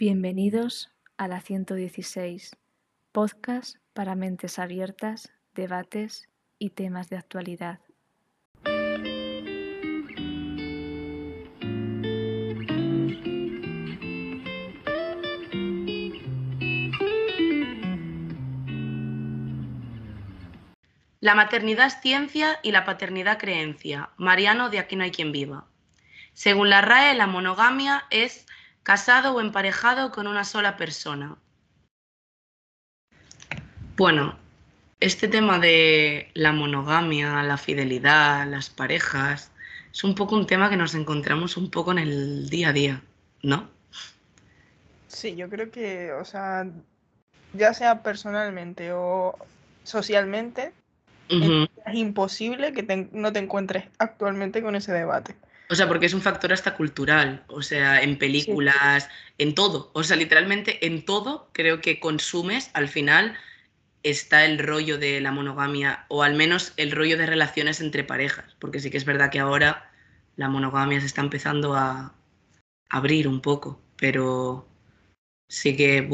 Bienvenidos a la 116, podcast para mentes abiertas, debates y temas de actualidad. La maternidad es ciencia y la paternidad creencia. Mariano de Aquí no hay quien viva. Según la RAE, la monogamia es casado o emparejado con una sola persona. Bueno, este tema de la monogamia, la fidelidad, las parejas, es un poco un tema que nos encontramos un poco en el día a día, ¿no? Sí, yo creo que, o sea, ya sea personalmente o socialmente, es imposible que no te encuentres actualmente con ese debate. O sea, porque es un factor hasta cultural, o sea, en películas, en todo, o sea, literalmente en todo creo que consumes, al final está el rollo de la monogamia, o al menos el rollo de relaciones entre parejas, porque sí que es verdad que ahora la monogamia se está empezando a abrir un poco, pero sí que.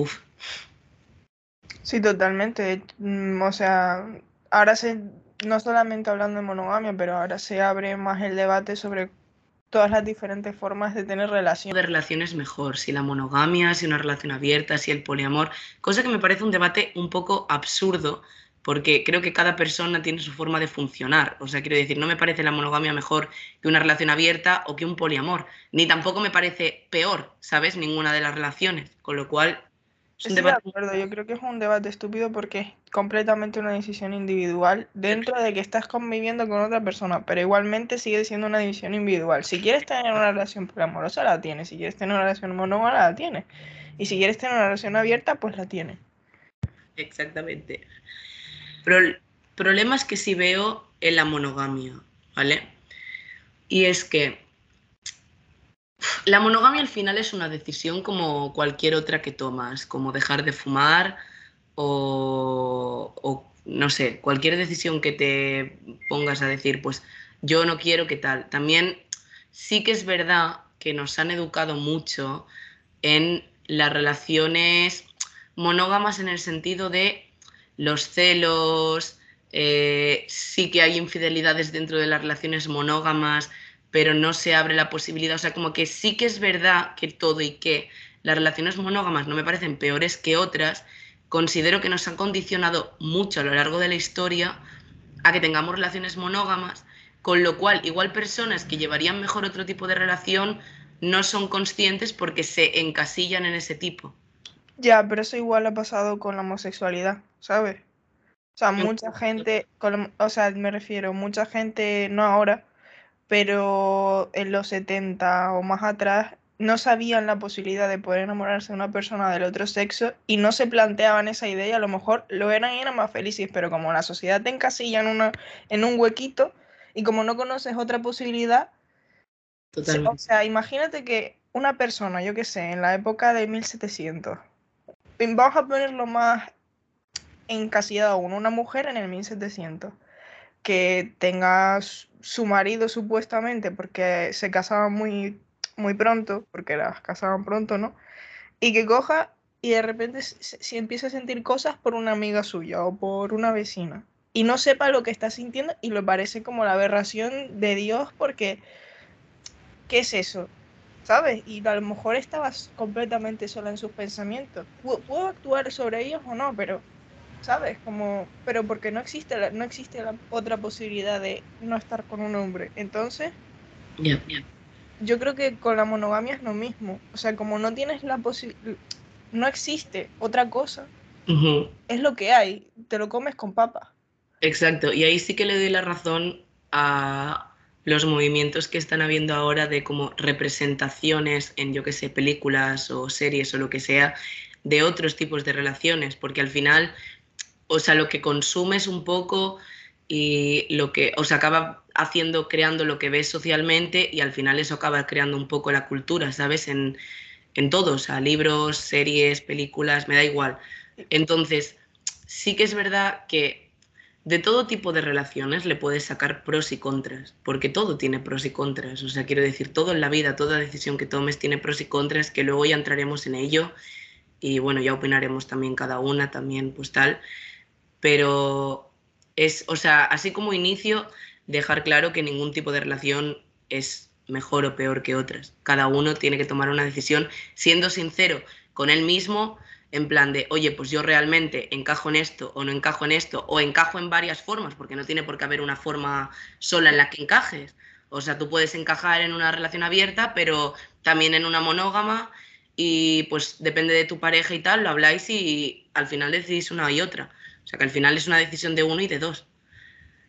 Sí, totalmente. Mm, o sea, ahora se, no solamente hablando de monogamia, pero ahora se abre más el debate sobre todas las diferentes formas de tener relaciones. De relaciones mejor, si la monogamia, si una relación abierta, si el poliamor, cosa que me parece un debate un poco absurdo porque creo que cada persona tiene su forma de funcionar. O sea, quiero decir, no me parece la monogamia mejor que una relación abierta o que un poliamor, ni tampoco me parece peor, ¿sabes? Ninguna de las relaciones, con lo cual yo creo que es un debate estúpido porque es completamente una decisión individual dentro de que estás conviviendo con otra persona, pero igualmente sigue siendo una decisión individual. Si quieres tener una relación amorosa, la tienes. Si quieres tener una relación monógama, la tienes. Y si quieres tener una relación abierta, pues la tienes. Exactamente. Pero el problema es que si veo en la monogamia, ¿vale? Y es que la monogamia al final es una decisión como cualquier otra que tomas, como dejar de fumar o, no sé, cualquier decisión que te pongas a decir, pues yo no quiero que tal. También sí que es verdad que nos han educado mucho en las relaciones monógamas en el sentido de los celos, eh, sí que hay infidelidades dentro de las relaciones monógamas, pero no se abre la posibilidad, o sea, como que sí que es verdad que todo y que las relaciones monógamas no me parecen peores que otras, considero que nos han condicionado mucho a lo largo de la historia a que tengamos relaciones monógamas, con lo cual igual personas que llevarían mejor otro tipo de relación no son conscientes porque se encasillan en ese tipo. Ya, pero eso igual ha pasado con la homosexualidad, ¿sabes? O sea, mucha gente, o sea, me refiero, mucha gente, no ahora, pero en los 70 o más atrás no sabían la posibilidad de poder enamorarse de una persona del otro sexo y no se planteaban esa idea. Y a lo mejor lo eran y eran más felices, pero como la sociedad te encasilla en, una, en un huequito y como no conoces otra posibilidad, o sea, imagínate que una persona, yo qué sé, en la época de 1700, vamos a ponerlo más encasillado aún, una mujer en el 1700, que tenga su marido supuestamente, porque se casaban muy, muy pronto, porque las casaban pronto, ¿no? Y que coja y de repente si empieza a sentir cosas por una amiga suya o por una vecina y no sepa lo que está sintiendo y le parece como la aberración de Dios porque ¿qué es eso? ¿Sabes? Y a lo mejor estabas completamente sola en sus pensamientos. Puedo actuar sobre ellos o no, pero ¿sabes? Como, pero porque no existe la, no existe la otra posibilidad de no estar con un hombre. Entonces, yo creo que con la monogamia es lo mismo. O sea, como no tienes la posibilidad, no existe otra cosa. Es lo que hay, te lo comes con papa. Exacto, y ahí sí que le doy la razón a los movimientos que están habiendo ahora de como representaciones en, yo qué sé, películas o series o lo que sea, de otros tipos de relaciones, porque al final o sea, lo que consumes un poco y lo que, o sea, acaba haciendo, creando lo que ves socialmente y al final eso acaba creando un poco la cultura, ¿sabes? En, en todo, o sea, libros, series, películas, me da igual. Entonces, sí que es verdad que de todo tipo de relaciones le puedes sacar pros y contras, porque todo tiene pros y contras. O sea, quiero decir, todo en la vida, toda decisión que tomes tiene pros y contras, que luego ya entraremos en ello y bueno, ya opinaremos también cada una, también pues tal. Pero es, o sea, así como inicio, dejar claro que ningún tipo de relación es mejor o peor que otras. Cada uno tiene que tomar una decisión siendo sincero con él mismo, en plan de, oye, pues yo realmente encajo en esto o no encajo en esto, o encajo en varias formas, porque no tiene por qué haber una forma sola en la que encajes. O sea, tú puedes encajar en una relación abierta, pero también en una monógama, y pues depende de tu pareja y tal, lo habláis y al final decidís una y otra. O sea, que al final es una decisión de uno y de dos.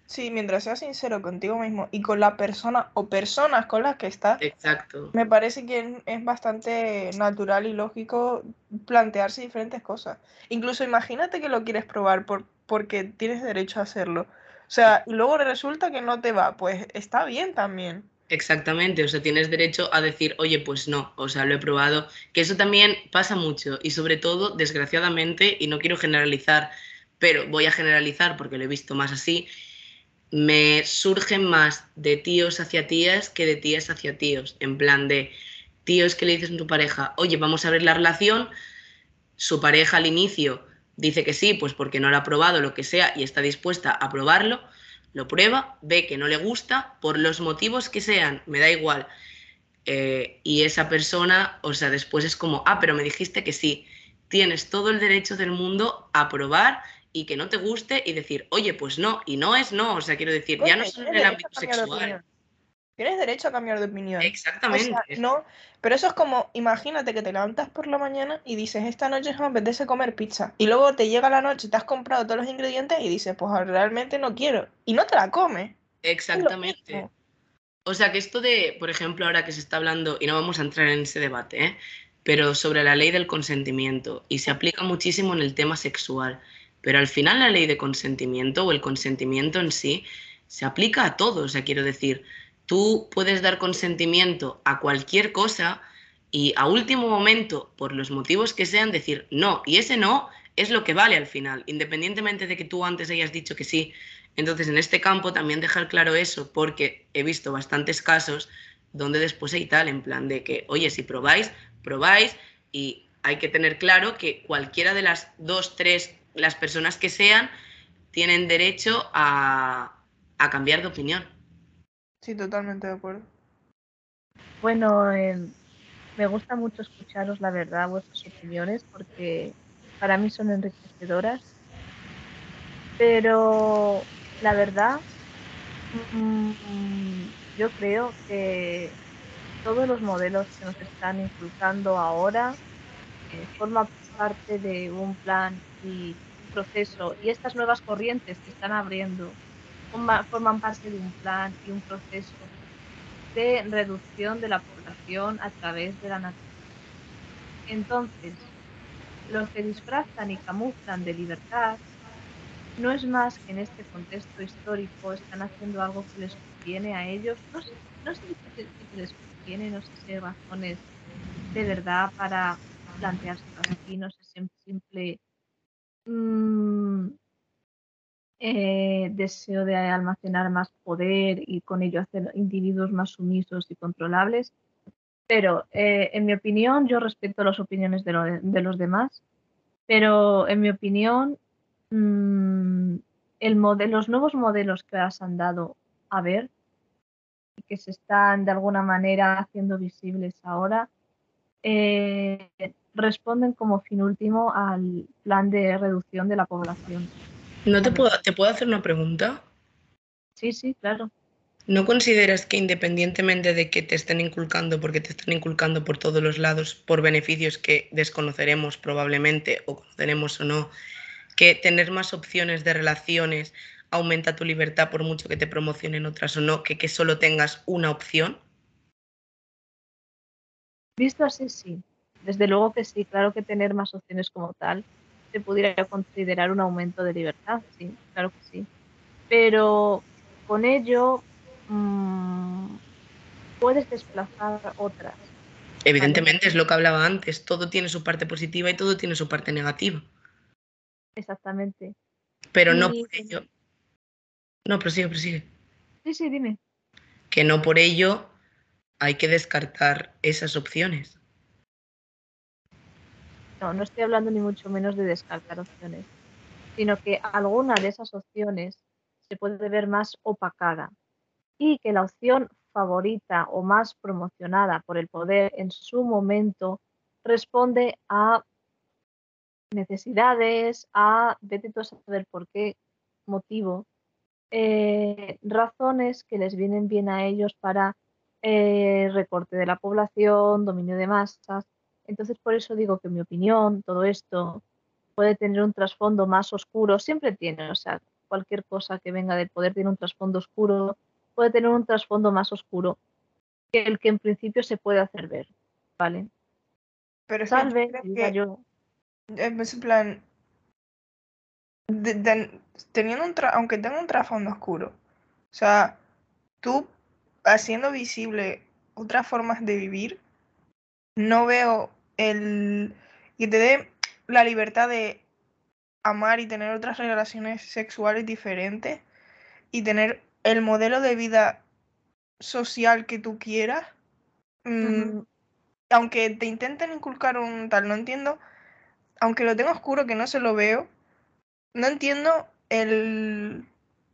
Sí, mientras seas sincero contigo mismo y con la persona o personas con las que estás. Exacto. Me parece que es bastante natural y lógico plantearse diferentes cosas. Incluso imagínate que lo quieres probar por, porque tienes derecho a hacerlo. O sea, y luego resulta que no te va, pues está bien también. Exactamente, o sea, tienes derecho a decir, oye, pues no, o sea, lo he probado, que eso también pasa mucho y sobre todo, desgraciadamente, y no quiero generalizar, pero voy a generalizar porque lo he visto más así, me surgen más de tíos hacia tías que de tías hacia tíos. En plan de tíos que le dices a tu pareja, oye, vamos a ver la relación, su pareja al inicio dice que sí, pues porque no lo ha probado, lo que sea, y está dispuesta a probarlo, lo prueba, ve que no le gusta, por los motivos que sean, me da igual. Eh, y esa persona, o sea, después es como, ah, pero me dijiste que sí, tienes todo el derecho del mundo a probar y que no te guste y decir, oye, pues no, y no es no, o sea, quiero decir, ya no solo en el ámbito sexual. Tienes derecho a cambiar de opinión. Exactamente. no, pero eso es como, imagínate que te levantas por la mañana y dices, esta noche me apetece comer pizza. Y luego te llega la noche, te has comprado todos los ingredientes y dices, pues realmente no quiero. Y no te la comes. Exactamente. O sea, que esto de, por ejemplo, ahora que se está hablando, y no vamos a entrar en ese debate, ¿eh? pero sobre la ley del consentimiento, y se aplica muchísimo en el tema sexual. Pero al final la ley de consentimiento o el consentimiento en sí se aplica a todo. O sea, quiero decir, tú puedes dar consentimiento a cualquier cosa y a último momento, por los motivos que sean, decir no. Y ese no es lo que vale al final, independientemente de que tú antes hayas dicho que sí. Entonces, en este campo también dejar claro eso, porque he visto bastantes casos donde después hay tal, en plan de que, oye, si probáis, probáis y hay que tener claro que cualquiera de las dos, tres las personas que sean tienen derecho a, cambiar de opinión. Sí, totalmente de acuerdo. Bueno, em, me gusta mucho escucharos la verdad, vuestras opiniones, porque para mí son enriquecedoras. Pero la verdad, mm, yo creo que todos los modelos que nos están inculcando ahora eh, forman parte de un plan y proceso y estas nuevas corrientes que están abriendo forman parte de un plan y un proceso de reducción de la población a través de la naturaleza. Entonces, los que disfrazan y camuflan de libertad no es más que en este contexto histórico están haciendo algo que les conviene a ellos. No sé, no sé si les conviene, no sé si hay razones de verdad para plantearse así, no sé si simple Mm, eh, deseo de almacenar más poder y con ello hacer individuos más sumisos y controlables. Pero eh, en mi opinión, yo respeto las opiniones de, los demás, pero en mi opinión, mm, el los nuevos modelos que has andado a ver y que se están de alguna manera haciendo visibles ahora, eh, responden como fin último al plan de reducción de la población. ¿No te puedo, te puedo hacer una pregunta? Sí, sí, claro. ¿No consideras que independientemente de que te estén inculcando, porque te están inculcando por todos los lados, por beneficios que desconoceremos probablemente, o conoceremos o no, que tener más opciones de relaciones aumenta tu libertad por mucho que te promocionen otras o no, que, que solo tengas una opción? Visto así, sí. Desde luego que sí, claro que tener más opciones como tal se pudiera considerar un aumento de libertad, sí, claro que sí. Pero con ello mm, puedes desplazar otras. Evidentemente es lo que hablaba antes, todo tiene su parte positiva y todo tiene su parte negativa. Exactamente. Pero no por ello No, prosigue, prosigue. Sí, sí, dime. Que no por ello hay que descartar esas opciones. No, estoy hablando ni mucho menos de descartar opciones, sino que alguna de esas opciones se puede ver más opacada y que la opción favorita o más promocionada por el poder en su momento responde a necesidades, a, vete tú a saber por qué motivo, eh, razones que les vienen bien a ellos para eh, recorte de la población, dominio de masas. Entonces, por eso digo que mi opinión, todo esto puede tener un trasfondo más oscuro, siempre tiene, o sea, cualquier cosa que venga del poder tiene un trasfondo oscuro, puede tener un trasfondo más oscuro que el que en principio se puede hacer ver, ¿vale? Pero Salve, que, yo. En plan, teniendo un aunque tenga un trasfondo oscuro, o sea, tú haciendo visible otras formas de vivir, no veo el que te dé la libertad de amar y tener otras relaciones sexuales diferentes y tener el modelo de vida social que tú quieras, mm, aunque te intenten inculcar un tal, no entiendo, aunque lo tengo oscuro que no se lo veo, no entiendo el,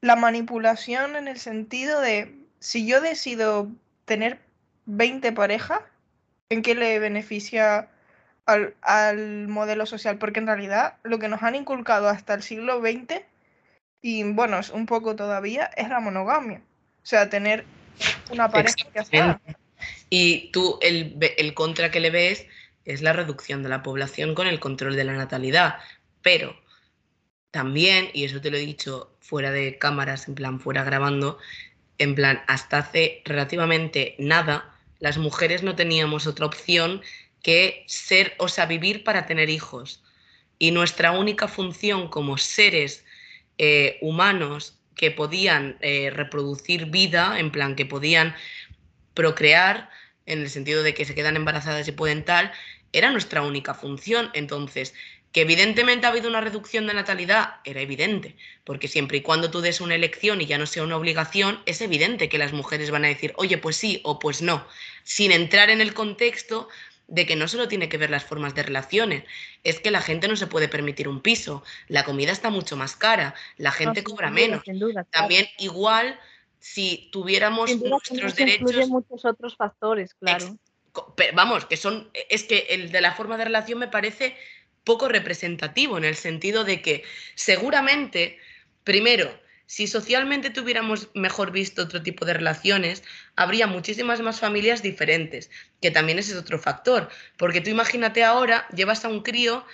la manipulación en el sentido de si yo decido tener 20 parejas, ¿en qué le beneficia al, modelo social? Porque en realidad lo que nos han inculcado hasta el siglo XX y bueno, es un poco todavía, es la monogamia. O sea, tener una pareja que. Y tú, el contra que le ves es la reducción de la población con el control de la natalidad. Pero también, y eso te lo he dicho fuera de cámaras, en plan, fuera grabando, en plan, hasta hace relativamente nada, las mujeres no teníamos otra opción que ser, o sea, vivir para tener hijos. Y nuestra única función como seres eh, humanos que podían eh, reproducir vida, en plan que podían procrear, en el sentido de que se quedan embarazadas y pueden tal, era nuestra única función. Entonces, que evidentemente ha habido una reducción de natalidad, era evidente, porque siempre y cuando tú des una elección y ya no sea una obligación, es evidente que las mujeres van a decir, oye, pues sí o pues no, sin entrar en el contexto de que no solo tiene que ver las formas de relaciones, es que la gente no se puede permitir un piso, la comida está mucho más cara, la gente cobra menos. También igual si tuviéramos nuestros derechos... muchos otros factores, claro. vamos, que son, es que el de la forma de relación me parece poco representativo en el sentido de que seguramente, primero, si socialmente tuviéramos mejor visto otro tipo de relaciones, habría muchísimas más familias diferentes, que también ese es otro factor, porque tú imagínate ahora, llevas a un crío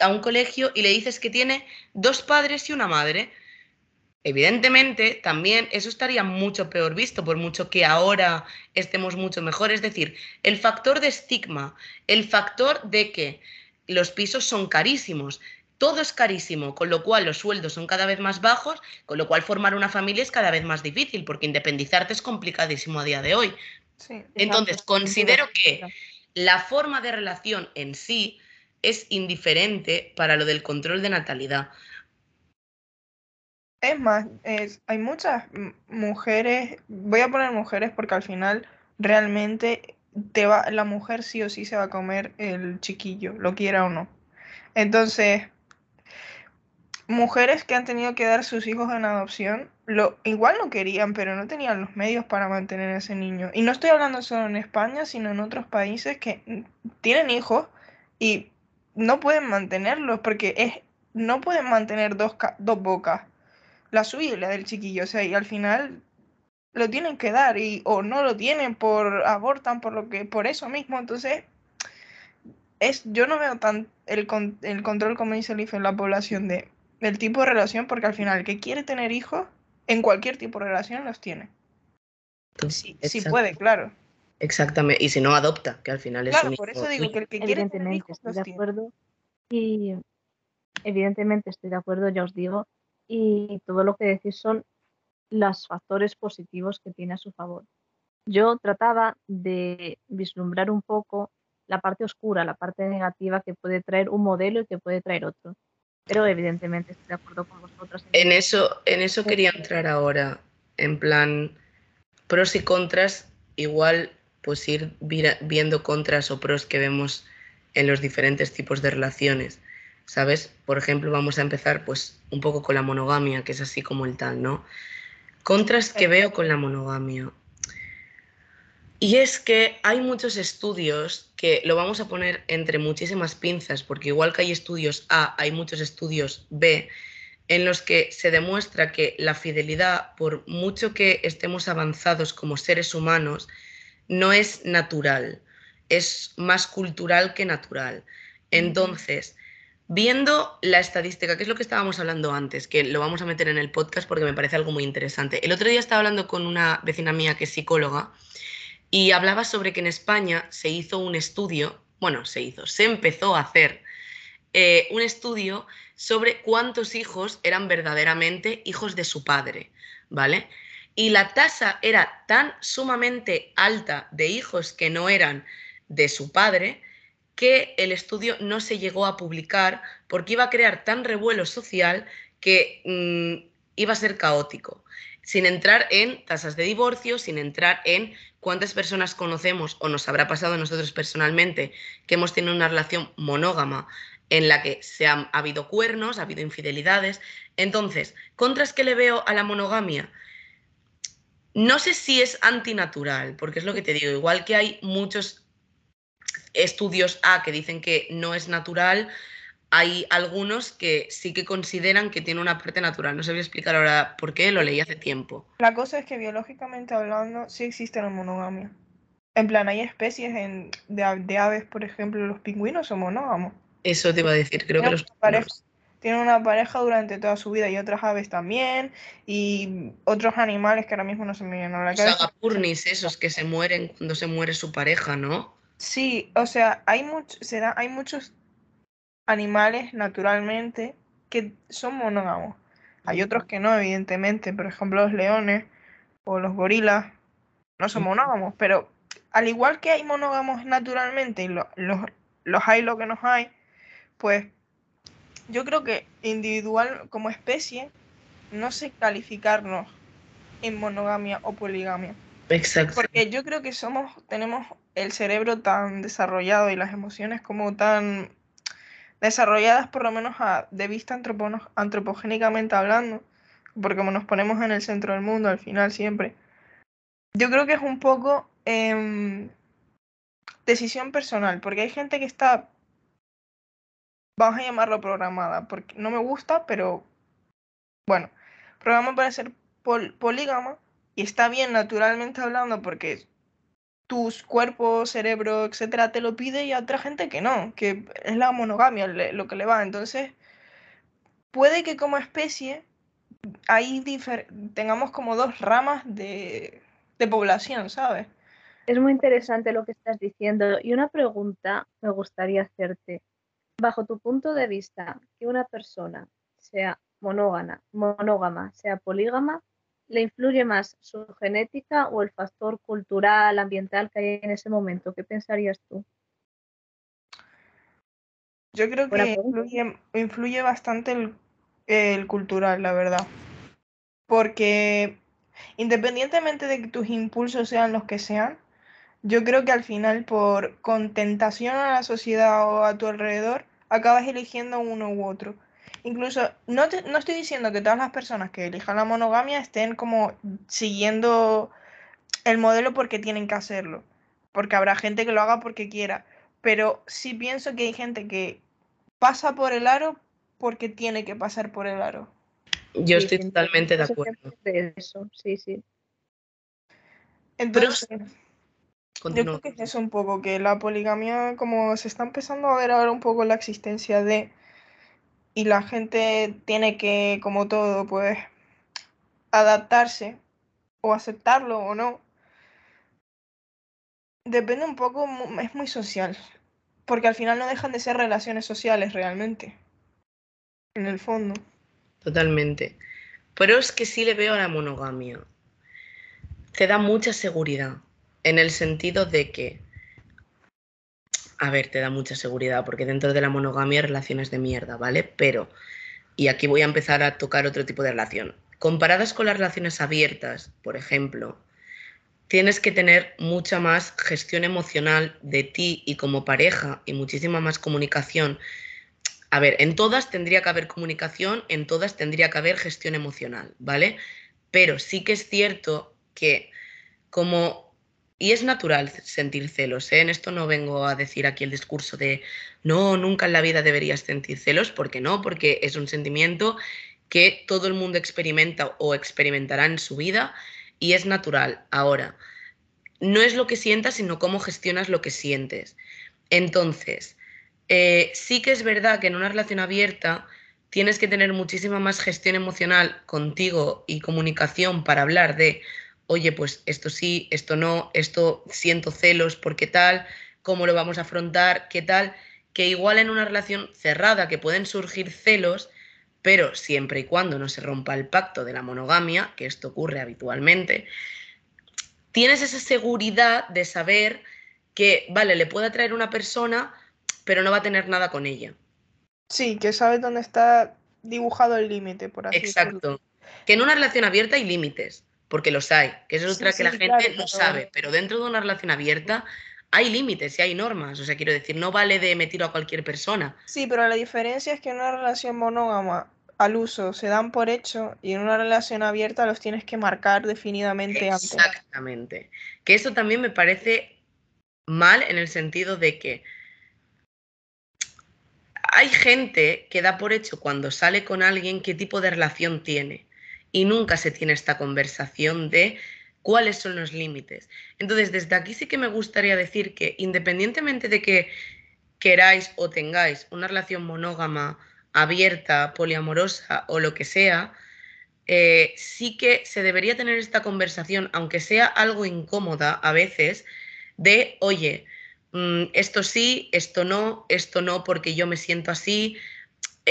a un colegio y le dices que tiene dos padres y una madre. Evidentemente, también eso estaría mucho peor visto, por mucho que ahora estemos mucho mejor. Es decir, el factor de estigma, el factor de que los pisos son carísimos, todo es carísimo, con lo cual los sueldos son cada vez más bajos, con lo cual formar una familia es cada vez más difícil, porque independizarte es complicadísimo a día de hoy. Entonces, considero que la forma de relación en sí es indiferente para lo del control de natalidad. Es más, hay muchas mujeres, voy a poner mujeres porque al final realmente te va, la mujer sí o sí se va a comer el chiquillo, lo quiera o no. Entonces, mujeres que han tenido que dar sus hijos en adopción, lo, igual no querían, pero no tenían los medios para mantener a ese niño. Y no estoy hablando solo en España, sino en otros países que tienen hijos y no pueden mantenerlos porque es, no pueden mantener dos, dos bocas, la suya y la del chiquillo. O sea, y al final lo tienen que dar y o no lo tienen por abortan por lo que por eso mismo. Entonces es yo no veo tan el, el control como dice el en la población de el tipo de relación, porque al final el que quiere tener hijos, en cualquier tipo de relación los tiene. Sí, sí puede, claro. Exactamente, y si no adopta, que al final es claro, por eso digo que el que quiere tener hijos estoy de acuerdo. Y evidentemente estoy de acuerdo, ya os digo, y todo lo que decís son los factores positivos que tiene a su favor. Yo trataba de vislumbrar un poco la parte oscura, la parte negativa que puede traer un modelo y que puede traer otro. Pero evidentemente estoy de acuerdo con vosotras. En eso, en eso quería entrar ahora, en plan, pros y contras, igual pues ir viendo contras o pros que vemos en los diferentes tipos de relaciones, ¿sabes? Por ejemplo, vamos a empezar pues un poco con la monogamia, que es así como el tal, ¿no? Contras que veo con la monogamia. Y es que hay muchos estudios que lo vamos a poner entre muchísimas pinzas, porque igual que hay estudios A, hay muchos estudios B, en los que se demuestra que la fidelidad, por mucho que estemos avanzados como seres humanos, no es natural, es más cultural que natural. Entonces, viendo la estadística, que es lo que estábamos hablando antes, que lo vamos a meter en el podcast porque me parece algo muy interesante. El otro día estaba hablando con una vecina mía que es psicóloga y hablaba sobre que en España se hizo un estudio, bueno, se hizo, se empezó a hacer eh, un estudio sobre cuántos hijos eran verdaderamente hijos de su padre, ¿vale? Y la tasa era tan sumamente alta de hijos que no eran de su padre que el estudio no se llegó a publicar porque iba a crear tan revuelo social que mm, iba a ser caótico sin entrar en tasas de divorcio, sin entrar en cuántas personas conocemos o nos habrá pasado a nosotros personalmente que hemos tenido una relación monógama en la que se han, ha habido cuernos, ha habido infidelidades. Entonces, ¿contras que le veo a la monogamia? No sé si es antinatural, porque es lo que te digo, igual que hay muchos estudios A que dicen que no es natural, hay algunos que sí que consideran que tiene una parte natural. No sé voy a explicar ahora por qué, lo leí hace tiempo. La cosa es que biológicamente hablando sí existe la monogamia. En plan, hay especies de, aves, por ejemplo, los pingüinos son monógamos. Eso te iba a decir, creo que los pingüinos. Tienen una pareja durante toda su vida y otras aves también, y otros animales que ahora mismo no se me vienen a la cabeza. Los agapurnis, esos que se mueren cuando se muere su pareja, ¿no? Sí, o sea, hay, mucho, se da, hay muchos animales naturalmente que son monógamos. Hay otros que no, evidentemente. Por ejemplo, los leones o los gorilas no son monógamos. Pero al igual que hay monógamos naturalmente y los, los hay lo que nos hay, pues yo creo que individual como especie no sé calificarnos en monogamia o poligamia. Exacto. Porque yo creo que somos, tenemos el cerebro tan desarrollado y las emociones como tan desarrolladas por lo menos de vista antropogénicamente hablando, porque como nos ponemos en el centro del mundo al final siempre, yo creo que es un poco em, decisión personal, porque hay gente que está, vamos a llamarlo programada, porque no me gusta, pero bueno, programa para ser polígama y está bien naturalmente hablando porque tus cuerpos, cerebro, etcétera, te lo pide y a otra gente que no, que es la monogamia lo que le va. Entonces, puede que como especie ahí tengamos como dos ramas de, de población, ¿sabes? Es muy interesante lo que estás diciendo y una pregunta me gustaría hacerte. Bajo tu punto de vista, que una persona sea monógama, monógama sea polígama, le influye más su genética o el factor cultural, ambiental que hay en ese momento? ¿Qué pensarías tú? Yo creo que influye, bastante el, cultural, la verdad. Porque independientemente de que tus impulsos sean los que sean, yo creo que al final por contentación a la sociedad o a tu alrededor, acabas eligiendo uno u otro. Incluso, no, no estoy diciendo que todas las personas que elijan la monogamia estén como siguiendo el modelo porque tienen que hacerlo, porque habrá gente que lo haga porque quiera, pero sí pienso que hay gente que pasa por el aro porque tiene que pasar por el aro. Yo estoy totalmente de acuerdo. eso, sí, sí. Entonces, yo creo que es eso un poco, que la poligamia, como se está empezando a ver ahora un poco la existencia de y la gente tiene que, como todo, pues adaptarse o aceptarlo o no. Depende un poco, es muy social, porque al final no dejan de ser relaciones sociales realmente, en el fondo. Totalmente. Pero es que sí le veo a la monogamia. Te da mucha seguridad, en el sentido de que a ver, te da mucha seguridad, porque dentro de la monogamia hay relaciones de mierda, ¿vale? Pero y aquí voy a empezar a tocar otro tipo de relación. Comparadas con las relaciones abiertas, por ejemplo, tienes que tener mucha más gestión emocional de ti y como pareja y muchísima más comunicación. A ver, en todas tendría que haber comunicación, en todas tendría que haber gestión emocional, ¿vale? Pero sí que es cierto que como, y es natural sentir celos, ¿eh? en esto no vengo a decir aquí el discurso de, no, nunca en la vida deberías sentir celos, porque no, porque es un sentimiento que todo el mundo experimenta o experimentará en su vida y es natural. Ahora, no es lo que sientas, sino cómo gestionas lo que sientes. Entonces, eh, sí que es verdad que en una relación abierta tienes que tener muchísima más gestión emocional contigo y comunicación para hablar de, oye, pues esto sí, esto no, esto siento celos, ¿por qué tal? ¿Cómo lo vamos a afrontar? ¿Qué tal? Que igual en una relación cerrada que pueden surgir celos, pero siempre y cuando no se rompa el pacto de la monogamia, que esto ocurre habitualmente, tienes esa seguridad de saber que, vale, le puede atraer una persona, pero no va a tener nada con ella. Sí, que sabes dónde está dibujado el límite, por así Exacto. Que en una relación abierta hay límites, porque los hay, que eso es otra que la gente no sabe, pero dentro de una relación abierta hay límites y hay normas. O sea, quiero decir, no vale de meter a cualquier persona. Sí, pero la diferencia es que en una relación monógama al uso se dan por hecho y en una relación abierta los tienes que marcar definidamente antes. Exactamente. Que eso también me parece mal en el sentido de que hay gente que da por hecho cuando sale con alguien qué tipo de relación tiene y nunca se tiene esta conversación de cuáles son los límites. Entonces, desde aquí sí que me gustaría decir que independientemente de que queráis o tengáis una relación monógama, abierta, poliamorosa o lo que sea, eh, sí que se debería tener esta conversación, aunque sea algo incómoda a veces, de, oye, mm, esto sí, esto no, esto no, porque yo me siento así,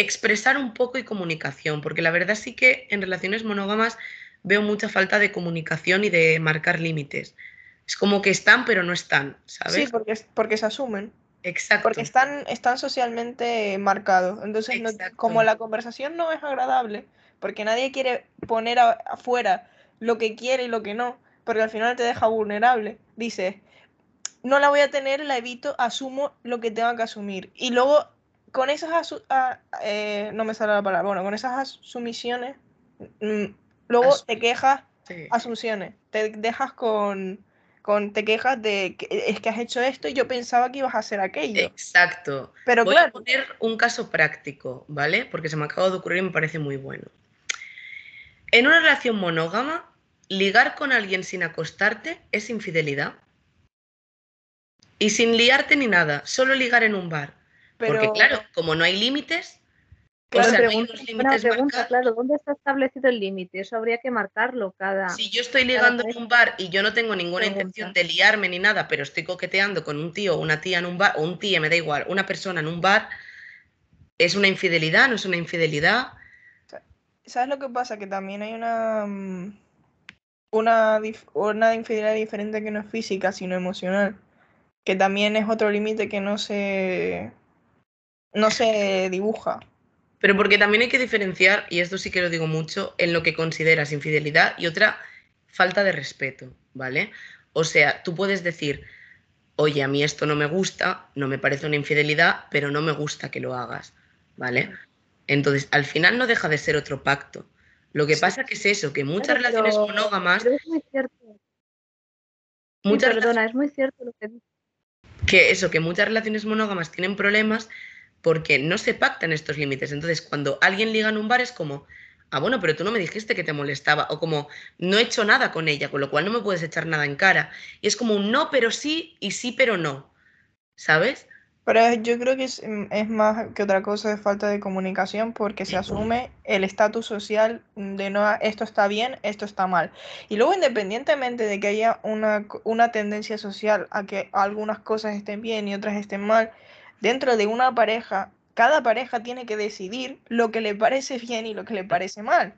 expresar un poco y comunicación, porque la verdad sí que en relaciones monógamas veo mucha falta de comunicación y de marcar límites. Es como que están, pero no están, ¿sabes? Sí, porque, porque se asumen. Exacto. Porque están, están socialmente marcados. Entonces, como la conversación no es agradable, porque nadie quiere poner afuera lo que quiere y lo que no, porque al final te deja vulnerable, dices, no la voy a tener, la evito, asumo lo que tenga que asumir. Y luego, con esas, eh, no me sale la palabra, bueno, con esas asumiciones, mm, luego te quejas, asunciones, te dejas con, con te quejas de que es que has hecho esto y yo pensaba que ibas a hacer aquello. Exacto. Pero Voy a poner un caso práctico, ¿vale? Porque se me acaba de ocurrir y me parece muy bueno. En una relación monógama, ligar con alguien sin acostarte es infidelidad. Y sin liarte ni nada, solo ligar en un bar. Porque claro, como no hay límites, Claro, pregunta, claro, ¿dónde está establecido el límite? Eso habría que marcarlo cada. Si yo estoy ligando en un bar y yo no tengo ninguna intención de liarme ni nada, pero estoy coqueteando con un tío o una tía en un bar, o un tío, me da igual, una persona en un bar, ¿es una infidelidad? ¿No es una infidelidad? ¿Sabes lo que pasa? Que también hay una. Mm, una, una infidelidad diferente que no es física, sino emocional. Que también es otro límite que no se. No se dibuja. Pero porque también hay que diferenciar, y esto sí que lo digo mucho, en lo que consideras infidelidad y otra falta de respeto, ¿vale? O sea, tú puedes decir, oye, a mí esto no me gusta, no me parece una infidelidad, pero no me gusta que lo hagas, ¿vale? Entonces, al final no deja de ser otro pacto. Lo que pasa que es eso, que muchas relaciones monógamas... es muy cierto. Muchas perdona, es muy cierto lo que dices. Que eso, que muchas relaciones monógamas tienen problemas porque no se pactan estos límites. Entonces, cuando alguien liga en un bar es como, ah, bueno, pero tú no me dijiste que te molestaba, o como, no he hecho nada con ella, con lo cual no me puedes echar nada en cara. Y es como un no, pero sí, y sí, pero no, ¿sabes? Pero yo creo que es, mm, más que otra cosa de falta de comunicación porque se asume el estatus social de no, esto está bien, esto está mal. Y luego independientemente de que haya una, una tendencia social a que algunas cosas estén bien y otras estén mal, dentro de una pareja, cada pareja tiene que decidir lo que le parece bien y lo que le parece mal.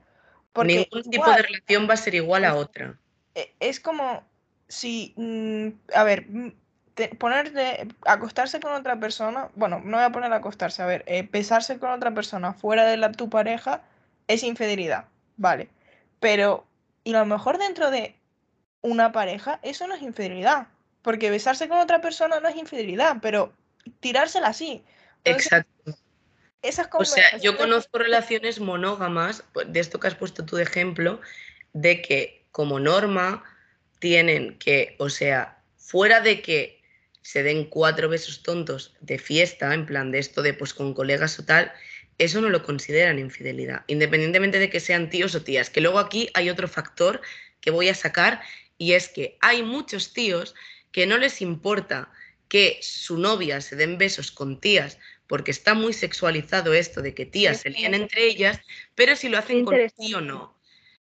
Porque Ningún tipo de relación va a ser igual a otra. E, es como si, mm, a ver, mm, ponerte, acostarse con otra persona, bueno, no voy a poner acostarse, a ver, eh, besarse con otra persona fuera de la, tu pareja es infidelidad, vale. Pero, y a lo mejor dentro de una pareja, eso no es infidelidad. Porque besarse con otra persona no es infidelidad, pero tirársela así. Exacto. Esas o sea, yo conozco relaciones monógamas, pues, de esto que has puesto tú de ejemplo, de que como norma tienen que, o sea, fuera de que se den cuatro besos tontos de fiesta, en plan de esto de pues con colegas o tal, eso no lo consideran infidelidad, independientemente de que sean tíos o tías. Que luego aquí hay otro factor que voy a sacar y es que hay muchos tíos que no les importa que su novia se den besos con tías porque está muy sexualizado esto de que tías se líen entre ellas, pero si lo hacen con tío o no.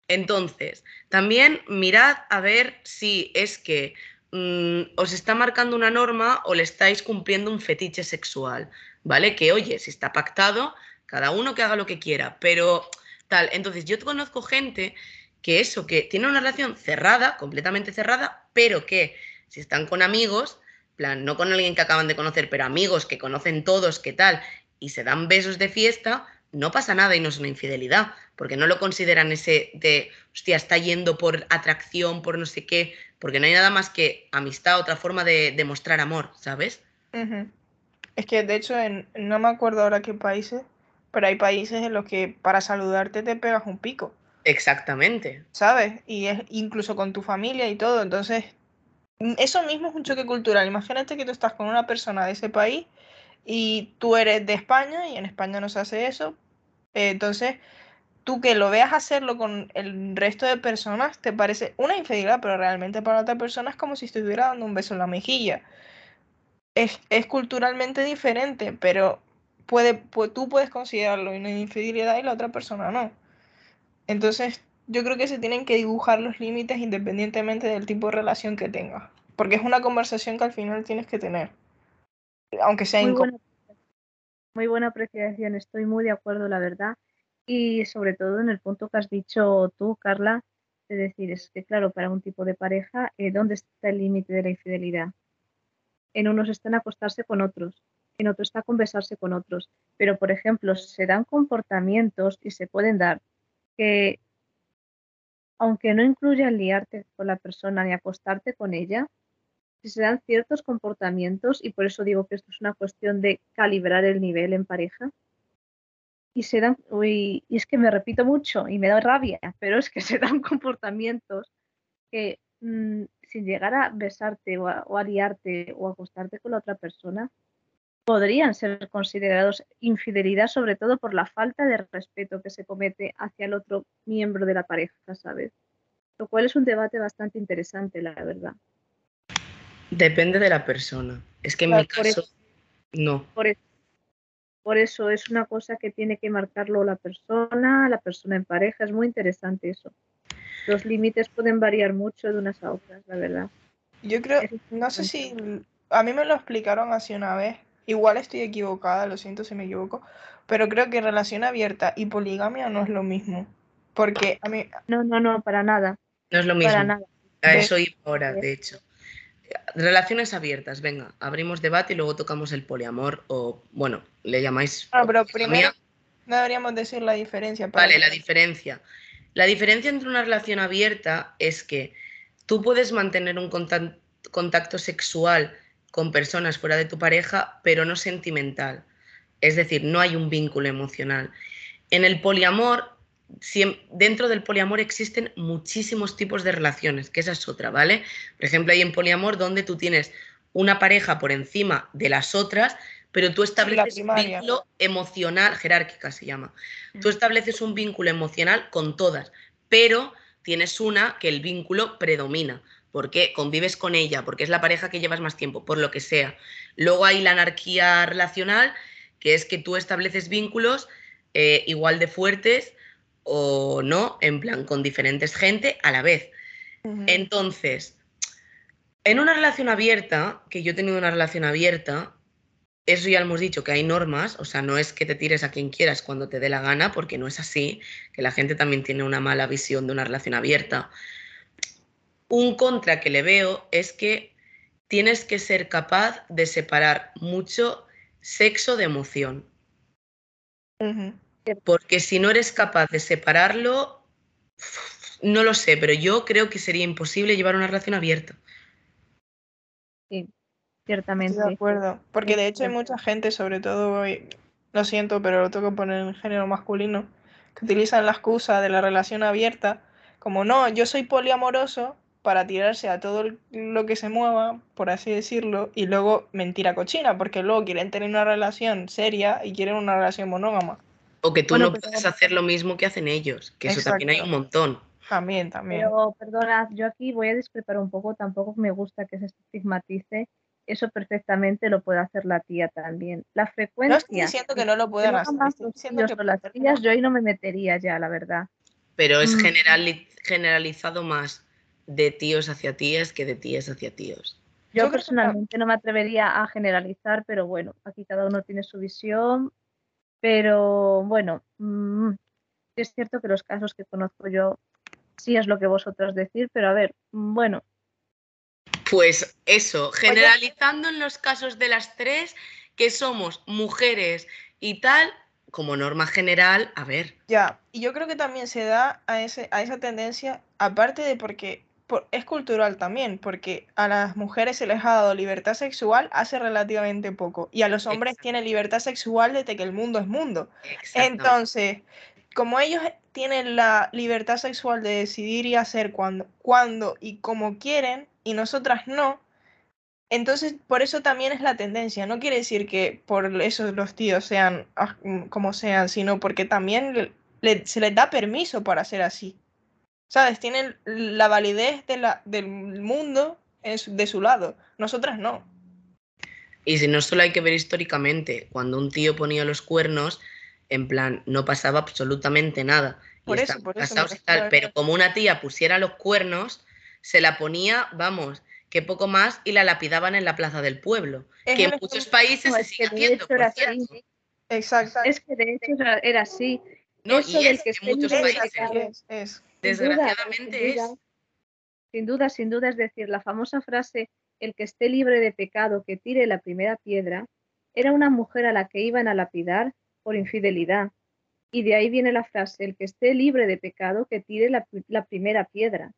Entonces, también mirad a ver si es que mm, os está marcando una norma o le estáis cumpliendo un fetiche sexual, ¿vale? Que oye, si está pactado, cada uno que haga lo que quiera, pero tal. Entonces, yo conozco gente que eso, que tiene una relación cerrada, completamente cerrada, pero que si están con amigos, plan, no con alguien que acaban de conocer, pero amigos que conocen todos, qué tal, y se dan besos de fiesta, no pasa nada y no es una infidelidad, porque no lo consideran ese de, hostia, está yendo por atracción, por no sé qué, porque no hay nada más que amistad, otra forma de demostrar amor, ¿sabes? Es que de hecho, en, no me acuerdo ahora qué países, pero hay países en los que para saludarte te pegas un pico. Exactamente. ¿Sabes? Y es incluso con tu familia y todo. Entonces, eso mismo es un choque cultural. Imagínate que tú estás con una persona de ese país y tú eres de España y en España no se hace eso. Eh, entonces, tú que lo veas hacerlo con el resto de personas te parece una infidelidad, pero realmente para otra persona es como si estuviera dando un beso en la mejilla. Es, culturalmente diferente, pero puede, tú puedes considerarlo una infidelidad y la otra persona no. Entonces, yo creo que se tienen que dibujar los límites independientemente del tipo de relación que tengas, porque es una conversación que al final tienes que tener aunque sea muy buena, muy buena apreciación, estoy muy de acuerdo, la verdad. Y sobre todo en el punto que has dicho tú, Carla, de decir, es que claro, para un tipo de pareja, eh, ¿dónde está el límite de la infidelidad? En unos está en acostarse con otros, en otros está conversarse con otros. Pero, por ejemplo, se dan comportamientos y se pueden dar que, aunque no incluyan liarte con la persona ni acostarte con ella, si se dan ciertos comportamientos, y por eso digo que esto es una cuestión de calibrar el nivel en pareja, y se dan, y es que me repito mucho y me da rabia, pero es que se dan comportamientos que mm, sin llegar a besarte o a, o a liarte o acostarte con la otra persona, podrían ser considerados infidelidad, sobre todo por la falta de respeto que se comete hacia el otro miembro de la pareja, ¿sabes? Lo cual es un debate bastante interesante, la verdad. Depende de la persona. Es que en mi caso, no. Por eso, es una cosa que tiene que marcarlo la persona, la persona en pareja. Es muy interesante eso. Los límites pueden variar mucho de unas a otras, la verdad. Yo creo, no sé si a mí me lo explicaron así una vez. Igual estoy equivocada, lo siento si me equivoco, pero creo que relación abierta y poligamia no es lo mismo. Porque a mí. No, no, no, para nada. No es lo mismo. Para nada. A eso iba ahora, de hecho. Relaciones abiertas, venga, abrimos debate y luego tocamos el poliamor o, bueno, le llamáis... Ah, pero primero no deberíamos decir la diferencia. vale, la diferencia. La diferencia entre una relación abierta es que tú puedes mantener un contacto sexual con personas fuera de tu pareja, pero no sentimental. Es decir, no hay un vínculo emocional. En el poliamor dentro del poliamor existen muchísimos tipos de relaciones, que esa es otra, ¿vale? Por ejemplo, hay en poliamor donde tú tienes una pareja por encima de las otras, pero tú estableces un vínculo emocional, jerárquica se llama. Tú mm. estableces un vínculo emocional con todas, pero tienes una que el vínculo predomina, porque convives con ella, porque es la pareja que llevas más tiempo, por lo que sea. Luego hay la anarquía relacional, que es que tú estableces vínculos eh, igual de fuertes o no, en plan con diferentes gente a la vez. Entonces, en una relación abierta, que yo he tenido una relación abierta, eso ya lo hemos dicho, que hay normas, o sea, no es que te tires a quien quieras cuando te dé la gana, porque no es así, que la gente también tiene una mala visión de una relación abierta. Un contra que le veo es que tienes que ser capaz de separar mucho sexo de emoción. Porque si no eres capaz de separarlo, no lo sé, pero yo creo que sería imposible llevar una relación abierta. Sí, ciertamente. de acuerdo. Porque de hecho hay mucha gente, sobre todo hoy, lo siento, pero lo tengo que poner en género masculino, que utilizan la excusa de la relación abierta como no, yo soy poliamoroso para tirarse a todo lo que se mueva, por así decirlo, y luego mentira cochina, porque luego quieren tener una relación seria y quieren una relación monógama. O que tú no puedes hacer lo mismo que hacen ellos, que eso también hay un montón. También, también. Pero perdona, yo aquí voy a discrepar un poco, tampoco me gusta que se estigmatice. Eso perfectamente lo puede hacer la tía también. La frecuencia. No estoy diciendo que no lo puedan hacer. que las tías, yo ahí no me metería ya, la verdad. Pero es mm. generalizado más de tíos hacia tías que de tías hacia tíos. Yo, personalmente no me atrevería a generalizar, pero bueno, aquí cada uno tiene su visión. Pero bueno, mm, es cierto que los casos que conozco yo sí es lo que vosotros decís, pero a ver, mm, bueno. Pues eso, generalizando en los casos de las tres, que somos mujeres y tal, como norma general, a ver. Ya, y yo creo que también se da a, ese, a esa tendencia, aparte de porque es cultural también, porque a las mujeres se les ha dado libertad sexual hace relativamente poco, y a los hombres tienen libertad sexual desde que el mundo es mundo. Entonces, como ellos tienen la libertad sexual de decidir y hacer cuando, cuando y como quieren, y nosotras no, entonces, por eso también es la tendencia. No quiere decir que por eso los tíos sean ah, como sean, sino porque también se les da permiso para ser así. ¿Sabes? Tienen la validez de la, del mundo de su lado. Nosotras no. Y si no solo hay que ver históricamente, cuando un tío ponía los cuernos, en plan, no pasaba absolutamente nada. Por eso, por eso. pero como una tía pusiera los cuernos, se la ponía, vamos, que poco más y la lapidaban en la plaza del pueblo, que en muchos países se sigue haciendo, Exacto. Es que de hecho era así. No, y es, que en muchos países. Desgraciadamente es. Sin duda, sin duda, es decir, la famosa frase, el que esté libre de pecado, que tire la primera piedra, era una mujer a la que iban a lapidar por infidelidad. Y de ahí viene la frase, el que esté libre de pecado, que tire la primera piedra.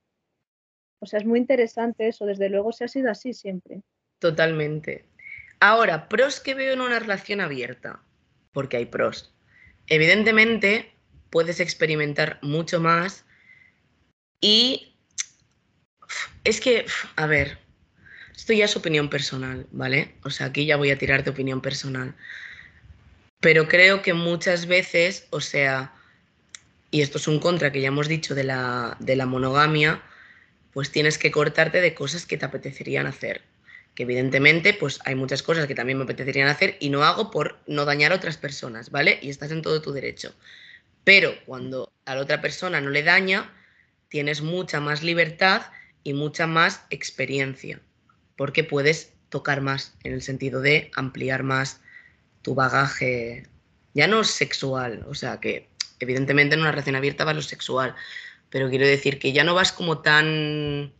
O sea, es muy interesante eso, desde luego se ha sido así siempre. Totalmente. Ahora, pros que veo en una relación abierta, porque hay pros. Evidentemente, puedes experimentar mucho más y es que, a ver, esto ya es opinión personal, ¿vale? O sea, aquí ya voy a tirar de opinión personal. Pero creo que muchas veces, o sea, y esto es un contra que ya hemos dicho de la, de la monogamia, pues tienes que cortarte de cosas que te apetecerían hacer. Que evidentemente, pues hay muchas cosas que también me apetecerían hacer y no hago por no dañar a otras personas, ¿vale? Y estás en todo tu derecho. Pero cuando a la otra persona no le daña, tienes mucha más libertad y mucha más experiencia, porque puedes tocar más en el sentido de ampliar más tu bagaje, ya no sexual, o sea que evidentemente en una relación abierta va lo sexual, pero quiero decir que ya no vas como tan...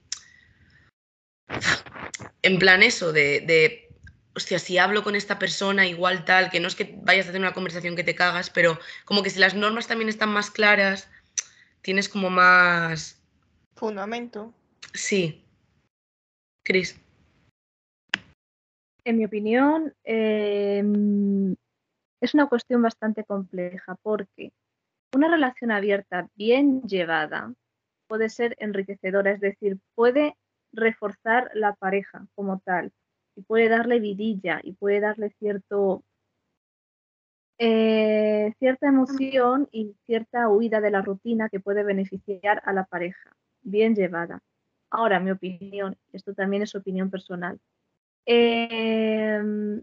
En plan eso, de, de, hostia, si hablo con esta persona igual tal, que no es que vayas a tener una conversación que te cagas, pero como que si las normas también están más claras, tienes como más... Fundamento. Sí. Cris. En mi opinión, em, es una cuestión bastante compleja porque una relación abierta bien llevada puede ser enriquecedora, es decir, puede reforzar la pareja como tal y puede darle vidilla y puede darle cierto eh, cierta emoción y cierta huida de la rutina que puede beneficiar a la pareja, bien llevada. Ahora, mi opinión, esto también es opinión personal, em,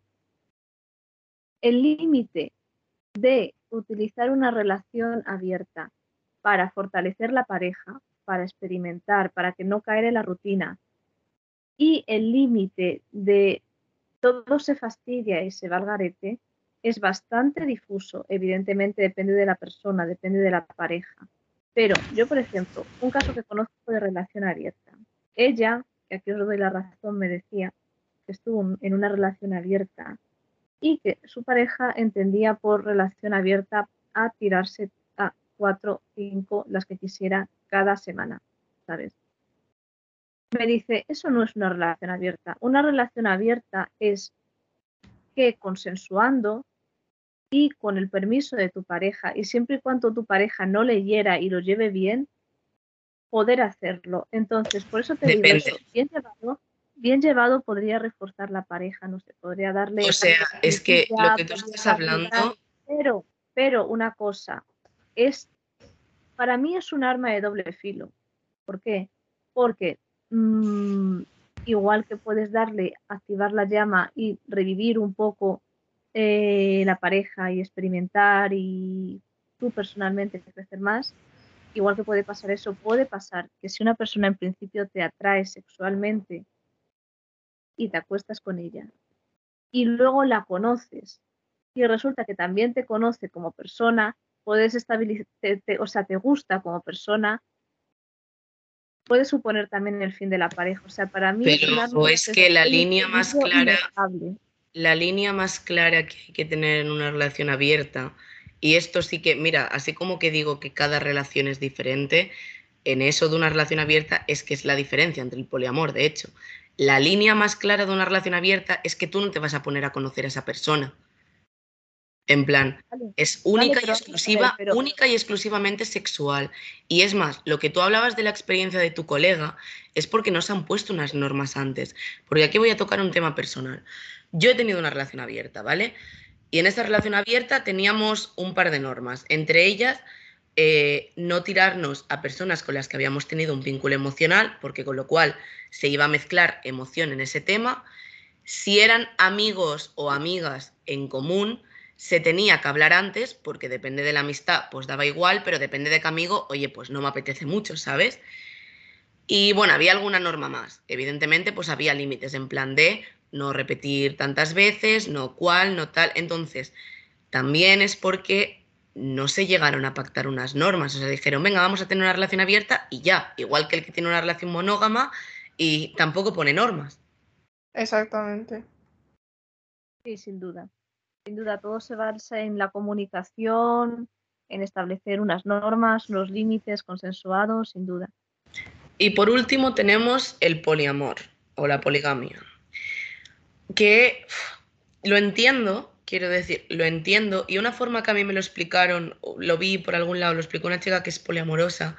el límite de utilizar una relación abierta para fortalecer la pareja, para experimentar, para que no caer en la rutina. Y el límite de todo se fastidia y se va al garete es bastante difuso. Evidentemente depende de la persona, depende de la pareja. Pero yo, por ejemplo, un caso que conozco de relación abierta. Ella, que aquí os doy la razón, me decía que estuvo en una relación abierta y que su pareja entendía por relación abierta a tirarse a cuatro, cinco, las que quisiera cada semana, ¿sabes? Me dice, eso no es una relación abierta. Una relación abierta es que consensuando y con el permiso de tu pareja y siempre y cuando tu pareja no le hiera y lo lleve bien, poder hacerlo. Entonces, por eso te digo eso, bien llevado, bien llevado podría reforzar la pareja, no sé, podría darle... O sea, es que lo que tú estás hablando... Pero, pero una cosa, es, para mí es un arma de doble filo. ¿Por qué? Porque mm, igual que puedes darle, activar la llama y revivir un poco eh, la pareja y experimentar y tú personalmente crecer más, igual que puede pasar eso, puede pasar que si una persona en principio te atrae sexualmente y te acuestas con ella y luego la conoces y resulta que también te conoce como persona, puedes estabilizar, o sea, te gusta como persona, puede suponer también el fin de la pareja. O sea, para mí Pero es, que la línea más clara, la línea más clara que hay que tener en una relación abierta y esto sí que, mira, así como que digo que cada relación es diferente, en eso de una relación abierta es que es la diferencia entre el poliamor. De hecho, la línea más clara de una relación abierta es que tú no te vas a poner a conocer a esa persona. En plan, es única y exclusiva, única y exclusivamente sexual. Y es más, lo que tú hablabas de la experiencia de tu colega es porque no se han puesto unas normas antes. Porque aquí voy a tocar un tema personal. Yo he tenido una relación abierta, ¿vale? Y en esa relación abierta teníamos un par de normas, entre ellas eh, no tirarnos a personas con las que habíamos tenido un vínculo emocional, porque con lo cual se iba a mezclar emoción en ese tema. Si eran amigos o amigas en común, se tenía que hablar antes, porque depende de la amistad, pues daba igual, pero depende de qué amigo, oye, pues no me apetece mucho, ¿sabes? Y bueno, había alguna norma más. Evidentemente, pues había límites en plan de no repetir tantas veces, no cual, no tal. Entonces, también es porque no se llegaron a pactar unas normas, o sea, dijeron, venga, vamos a tener una relación abierta y ya, igual que el que tiene una relación monógama y tampoco pone normas. Exactamente. Sí, sin duda. Sin duda, todo se basa en la comunicación, en establecer unas normas, unos límites consensuados, sin duda. Y por último tenemos el poliamor o la poligamia que lo entiendo, quiero decir, lo entiendo, y una forma que a mí me lo explicaron, lo vi por algún lado, lo explicó una chica que es poliamorosa,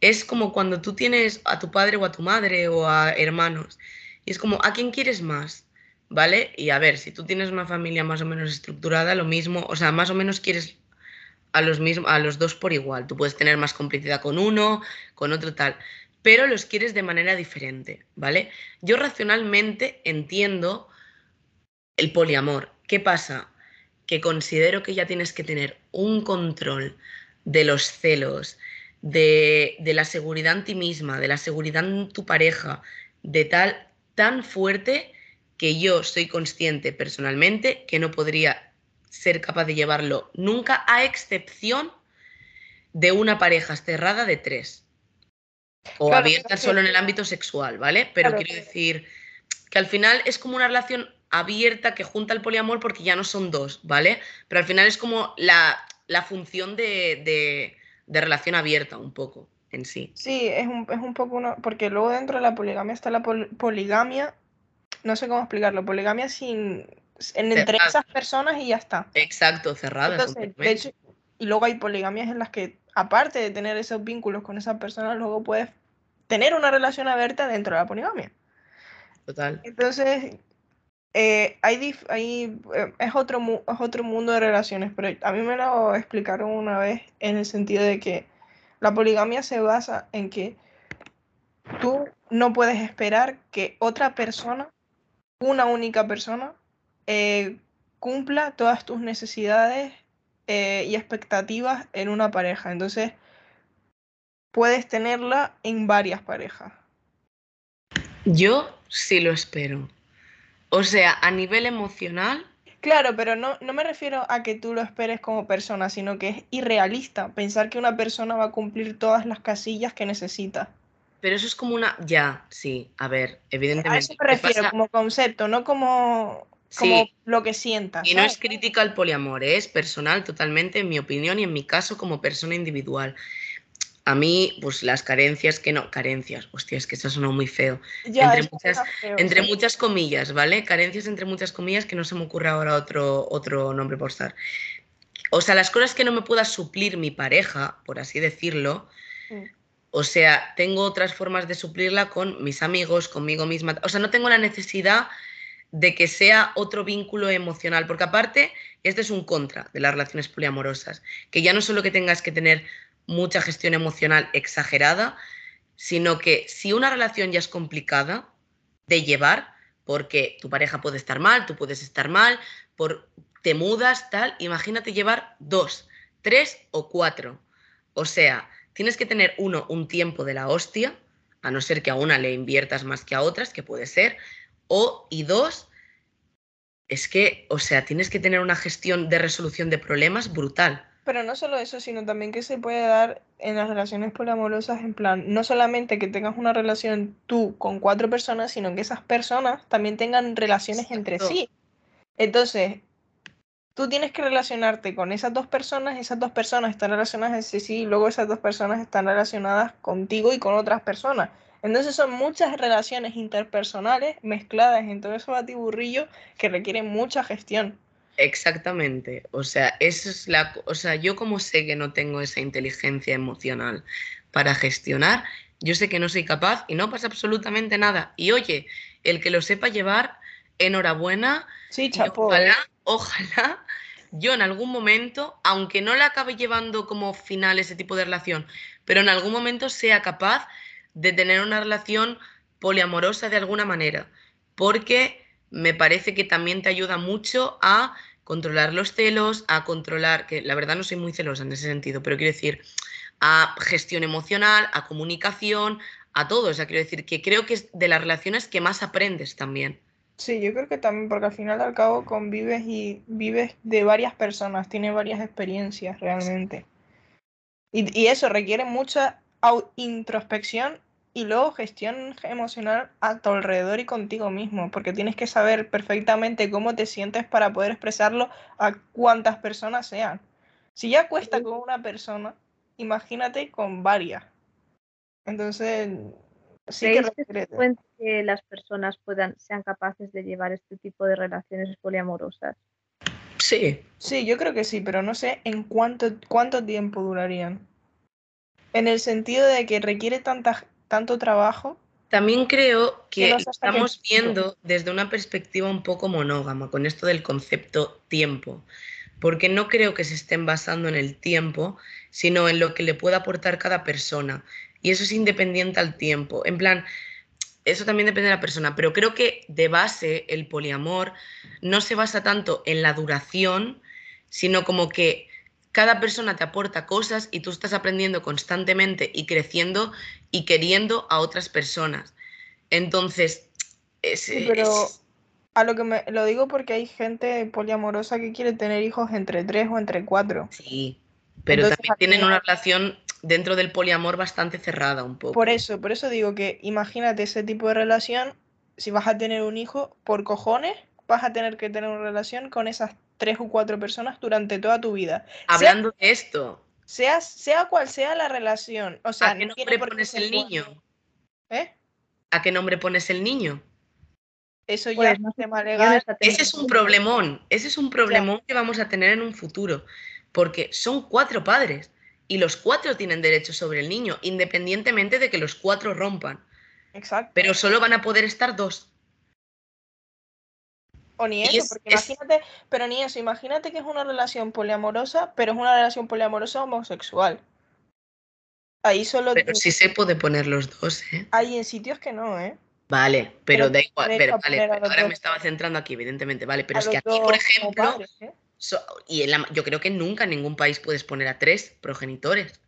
es como cuando tú tienes a tu padre o a tu madre o a hermanos, y es como, ¿a quién quieres más? ¿Vale? Y a ver, si tú tienes una familia más o menos estructurada, lo mismo, o sea, más o menos quieres a los, mismos, a los dos por igual. Tú puedes tener más complicidad con uno, con otro tal, pero los quieres de manera diferente, ¿vale? Yo racionalmente entiendo el poliamor. ¿Qué pasa? Que considero que ya tienes que tener un control de los celos, de, la seguridad en ti misma, de la seguridad en tu pareja, de tal, tan fuerte que yo soy consciente personalmente que no podría ser capaz de llevarlo nunca, a excepción de una pareja cerrada de tres. O abierta solo en el ámbito sexual, ¿vale? Pero quiero decir que al final es como una relación abierta que junta el poliamor porque ya no son dos, ¿vale? Pero al final es como la, función de, relación abierta un poco en sí. Sí, es un, es un poco uno, porque luego dentro de la poligamia está la poligamia, no sé cómo explicarlo, poligamia sin, entre esas personas y ya está. Exacto, cerrada. y luego hay poligamias en las que, aparte de tener esos vínculos con esas personas, luego puedes tener una relación abierta dentro de la poligamia. Total. Entonces, eh, hay, eh, es, otro, es otro mundo de relaciones, pero a mí me lo explicaron una vez en el sentido de que la poligamia se basa en que tú no puedes esperar que otra persona, una única persona, eh, cumpla todas tus necesidades y expectativas en una pareja. Entonces, puedes tenerla en varias parejas. Yo sí lo espero. O sea, a nivel emocional. Claro, pero no, no me refiero a que tú lo esperes como persona, sino que es irrealista pensar que una persona va a cumplir todas las casillas que necesita. pero eso es como una. Ya, sí, a ver, A evidentemente. eso me ¿qué refiero, pasa? como concepto, no como, como Sí. lo que sientas. Y no es crítica al poliamor, ¿eh? es personal totalmente, en mi opinión y en mi caso como persona individual. A mí, pues las carencias que no, carencias, hostia, es que eso sonó muy feo. Ya, entre muchas- feo, Entre sí. muchas comillas, ¿vale? Carencias entre muchas comillas que no se me ocurre ahora otro, otro nombre por estar. O sea, las cosas que no me pueda suplir mi pareja, por así decirlo, Mm. o sea, tengo otras formas de suplirla con mis amigos, conmigo misma. O sea, no tengo la necesidad de que sea otro vínculo emocional, porque aparte, este es un contra de las relaciones poliamorosas, que ya no solo que tengas que tener mucha gestión emocional exagerada, sino que si una relación ya es complicada de llevar, porque tu pareja puede estar mal, tú puedes estar mal, por, te mudas, tal, imagínate llevar dos, tres o cuatro. O sea, tienes que tener uno, un tiempo de la hostia, a no ser que a una le inviertas más que a otras, que puede ser, o, y dos, es que, o sea, tienes que tener una gestión de resolución de problemas brutal. Pero no solo eso, sino también que se puede dar en las relaciones poliamorosas, en plan, no solamente que tengas una relación tú con cuatro personas, sino que esas personas también tengan relaciones entre sí. Entonces, tú tienes que relacionarte con esas dos personas, esas dos personas están relacionadas entre sí, y luego esas dos personas están relacionadas contigo y con otras personas. Entonces son muchas relaciones interpersonales mezcladas en todo ese batiburrillo que requieren mucha gestión. Exactamente. O sea, eso es la, o sea, yo como sé que no tengo esa inteligencia emocional para gestionar, yo sé que no soy capaz y no pasa absolutamente nada. Y oye, el que lo sepa llevar, enhorabuena. Sí, chapo. ojalá, ojalá yo en algún momento, aunque no la acabe llevando como final ese tipo de relación, pero en algún momento sea capaz de tener una relación poliamorosa de alguna manera, porque me parece que también te ayuda mucho a controlar los celos, a controlar, que la verdad no soy muy celosa en ese sentido, pero quiero decir, a gestión emocional, a comunicación, a todo. O sea, quiero decir que creo que es de las relaciones que más aprendes también. Sí, yo creo que también, porque al final al cabo convives y vives de varias personas, tienes varias experiencias realmente. Y, y eso requiere mucha introspección y luego gestión emocional a tu alrededor y contigo mismo, porque tienes que saber perfectamente cómo te sientes para poder expresarlo a cuantas personas sean. Si ya cuesta con una persona, imagínate con varias. Entonces, sí que ¿Creéis que es requiere de- frecuente que las personas puedan, sean capaces de llevar este tipo de relaciones poliamorosas? Sí, Sí, yo creo que sí, pero no sé en cuánto, cuánto tiempo durarían. En el sentido de que requiere tanta, tanto trabajo. También creo Que lo estamos viendo desde una perspectiva un poco monógama con esto del concepto tiempo, porque no creo que se estén basando en el tiempo, sino en lo que le pueda aportar cada persona. Y eso es independiente al tiempo. En plan, eso también depende de la persona, pero creo que de base el poliamor no se basa tanto en la duración, sino como que cada persona te aporta cosas y tú estás aprendiendo constantemente y creciendo y queriendo a otras personas. Entonces, es, Sí, pero es- a lo que me lo digo porque hay gente poliamorosa que quiere tener hijos entre tres o entre cuatro. sí, pero Entonces, también tienen una relación dentro del poliamor bastante cerrada un poco. Por eso, por eso digo que imagínate ese tipo de relación, si vas a tener un hijo, por cojones, vas a tener que tener una relación con esas tres o cuatro personas durante toda tu vida. Sea, Hablando de esto, sea, sea cual sea la relación. O sea, ¿a qué nombre pones el niño? ¿Eh? ¿A qué nombre pones el niño? Eso ya Pues es no si legal. Ese es un problemón, ese es un problemón que vamos a tener en un futuro, porque son cuatro padres y los cuatro tienen derecho sobre el niño, independientemente de que los cuatro rompan, Exacto. pero solo van a poder estar dos. O ni eso, es- porque es- imagínate, pero ni eso, imagínate que es una relación poliamorosa, pero es una relación poliamorosa homosexual. Ahí solo Pero sí se puede poner los dos, ¿eh? hay en sitios que no, ¿eh? Vale, pero Pero da igual, pero vale, pero ahora dos. me estaba centrando aquí, evidentemente, vale, pero A es que aquí, por ejemplo, padres, ¿eh? so- y en la- yo creo que nunca en ningún país puedes poner a tres progenitores.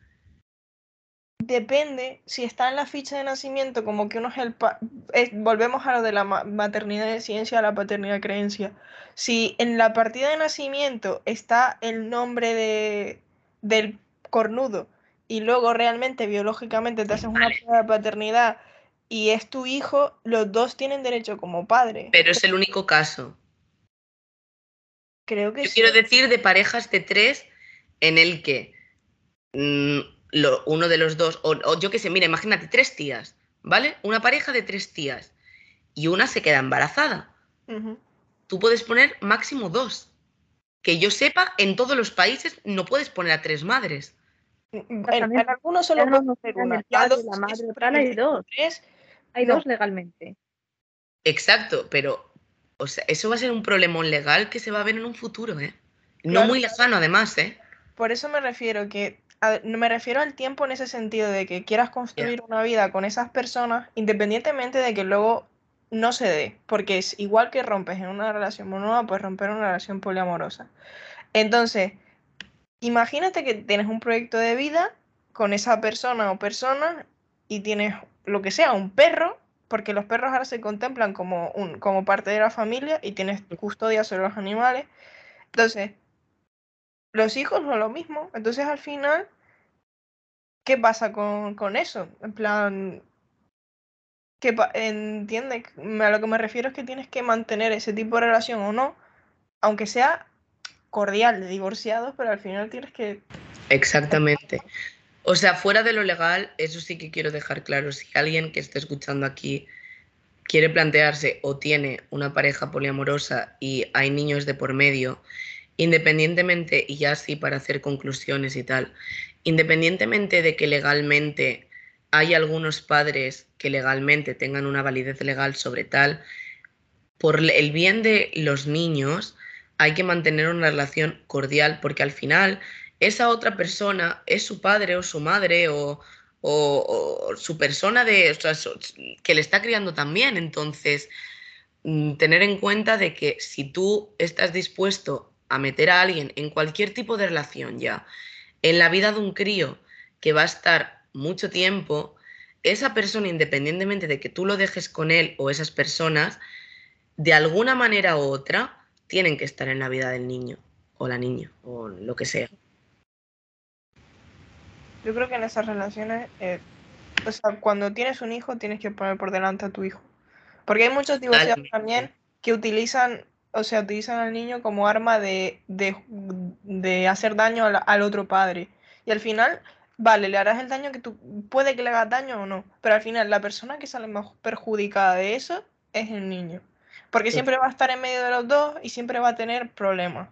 Depende, si está en la ficha de nacimiento, como que uno es el... pa- es- volvemos a lo de la ma- maternidad de ciencia, a la paternidad de creencia. Si en la partida de nacimiento está el nombre de, del cornudo y luego realmente biológicamente te haces una prueba de paternidad y es tu hijo, los dos tienen derecho como padre. Pero es el único caso. Creo que Yo sí. quiero decir de parejas de tres en el que mm, lo- uno de los dos, o, o yo qué sé, mira, imagínate tres tías, ¿vale? Una pareja de tres tías y una se queda embarazada. Tú puedes poner máximo dos. Que yo sepa, en todos los países no puedes poner a tres madres. En, en Exactamente. algunos solo no puedes quedan una. padre, dos la madre, tal, hay dos. Tres, Hay No. dos legalmente. Exacto, pero o sea, eso va a ser un problemón legal que se va a ver en un futuro, ¿eh? No Claro, muy lejano, además, ¿eh? Por eso me refiero que a- me refiero al tiempo en ese sentido de que quieras construir una vida con esas personas, independientemente de que luego no se dé, porque es igual que rompes en una relación monógama, pues romper una relación poliamorosa. Entonces, imagínate que tienes un proyecto de vida con esa persona o personas y tienes lo que sea, un perro, porque los perros ahora se contemplan como, un, como parte de la familia y tienes custodia sobre los animales. Entonces, los hijos no lo mismo. Entonces, al final, ¿qué pasa con, con eso? En plan, ¿qué pa- ¿entiendes? A lo que me refiero es que tienes que mantener ese tipo de relación o no, aunque sea cordial de divorciados, pero al final tienes que... Exactamente. O sea, fuera de lo legal, eso sí que quiero dejar claro. Si alguien que esté escuchando aquí quiere plantearse o tiene una pareja poliamorosa y hay niños de por medio, independientemente, y ya sí para hacer conclusiones y tal, independientemente de que legalmente hay algunos padres que legalmente tengan una validez legal sobre tal, por el bien de los niños hay que mantener una relación cordial porque al final esa otra persona es su padre o su madre o, su persona de, que le está criando también. Entonces, mm, tener en cuenta de que si tú estás dispuesto a meter a alguien en cualquier tipo de relación ya, en la vida de un crío que va a estar mucho tiempo, esa persona, independientemente de que tú lo dejes con él o esas personas, de alguna manera u otra, tienen que estar en la vida del niño o la niña o lo que sea. Yo creo que en esas relaciones, eh, o sea, cuando tienes un hijo, tienes que poner por delante a tu hijo. Porque hay muchos divorciados también que utilizan, o sea, utilizan al niño como arma de, de, de hacer daño al, al otro padre. Y al final, vale, le harás el daño que tú, puede que le hagas daño o no, pero al final la persona que sale más perjudicada de eso es el niño. Porque siempre va a estar en medio de los dos y siempre va a tener problemas.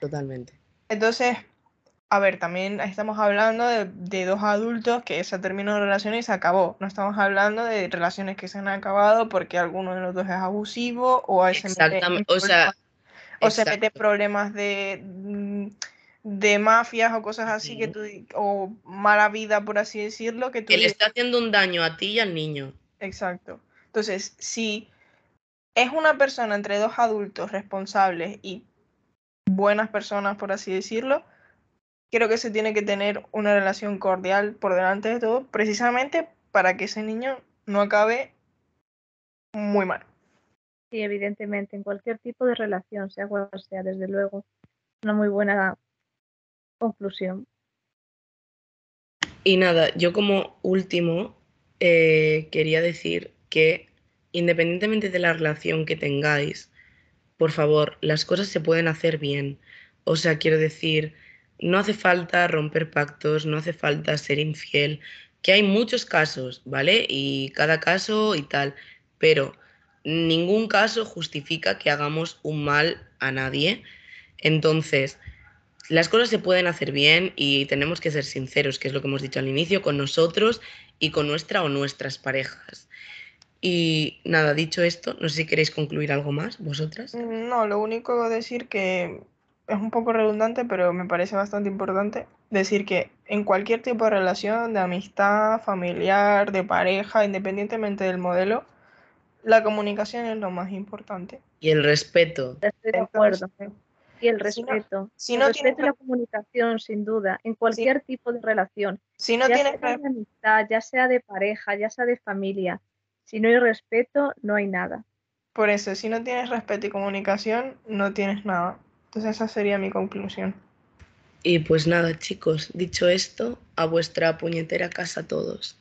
Totalmente. Entonces, a ver, también estamos hablando de, de dos adultos que se terminó una relación y se acabó. No estamos hablando de relaciones que se han acabado porque alguno de los dos es abusivo o se mete. O sea, o se mete problemas de, mm, de mafias o cosas así que tú, o mala vida, por así decirlo, que tú que le está haciendo un daño a ti y al niño. Exacto. Entonces, si es una persona entre dos adultos responsables y buenas personas, por así decirlo, creo que se tiene que tener una relación cordial por delante de todo, precisamente para que ese niño no acabe muy mal. Sí, evidentemente, en cualquier tipo de relación, sea cual sea, desde luego, una muy buena conclusión. Y nada, yo como último eh, quería decir que independientemente de la relación que tengáis, por favor, las cosas se pueden hacer bien. O sea, quiero decir, no hace falta romper pactos, no hace falta ser infiel, que hay muchos casos, ¿vale? Y cada caso y tal, pero ningún caso justifica que hagamos un mal a nadie. Entonces, las cosas se pueden hacer bien y tenemos que ser sinceros, que es lo que hemos dicho al inicio, con nosotros y con nuestra o nuestras parejas. Y nada, dicho esto, no sé si queréis concluir algo más, vosotras. No, lo único decir que es un poco redundante, pero me parece bastante importante decir que en cualquier tipo de relación, de amistad, familiar, de pareja, independientemente del modelo, la comunicación es lo más importante. Y el respeto. Estoy de Entonces, acuerdo. Y el si no- respeto. si el no respeto tienes la comunicación, sin duda, en cualquier tipo de relación. si no ya tienes sea de amistad, ya sea de pareja, ya sea de familia. Si no hay respeto, no hay nada. Por eso, si no tienes respeto y comunicación, no tienes nada. Entonces esa sería mi conclusión. Y pues nada, chicos, dicho esto, a vuestra puñetera casa todos.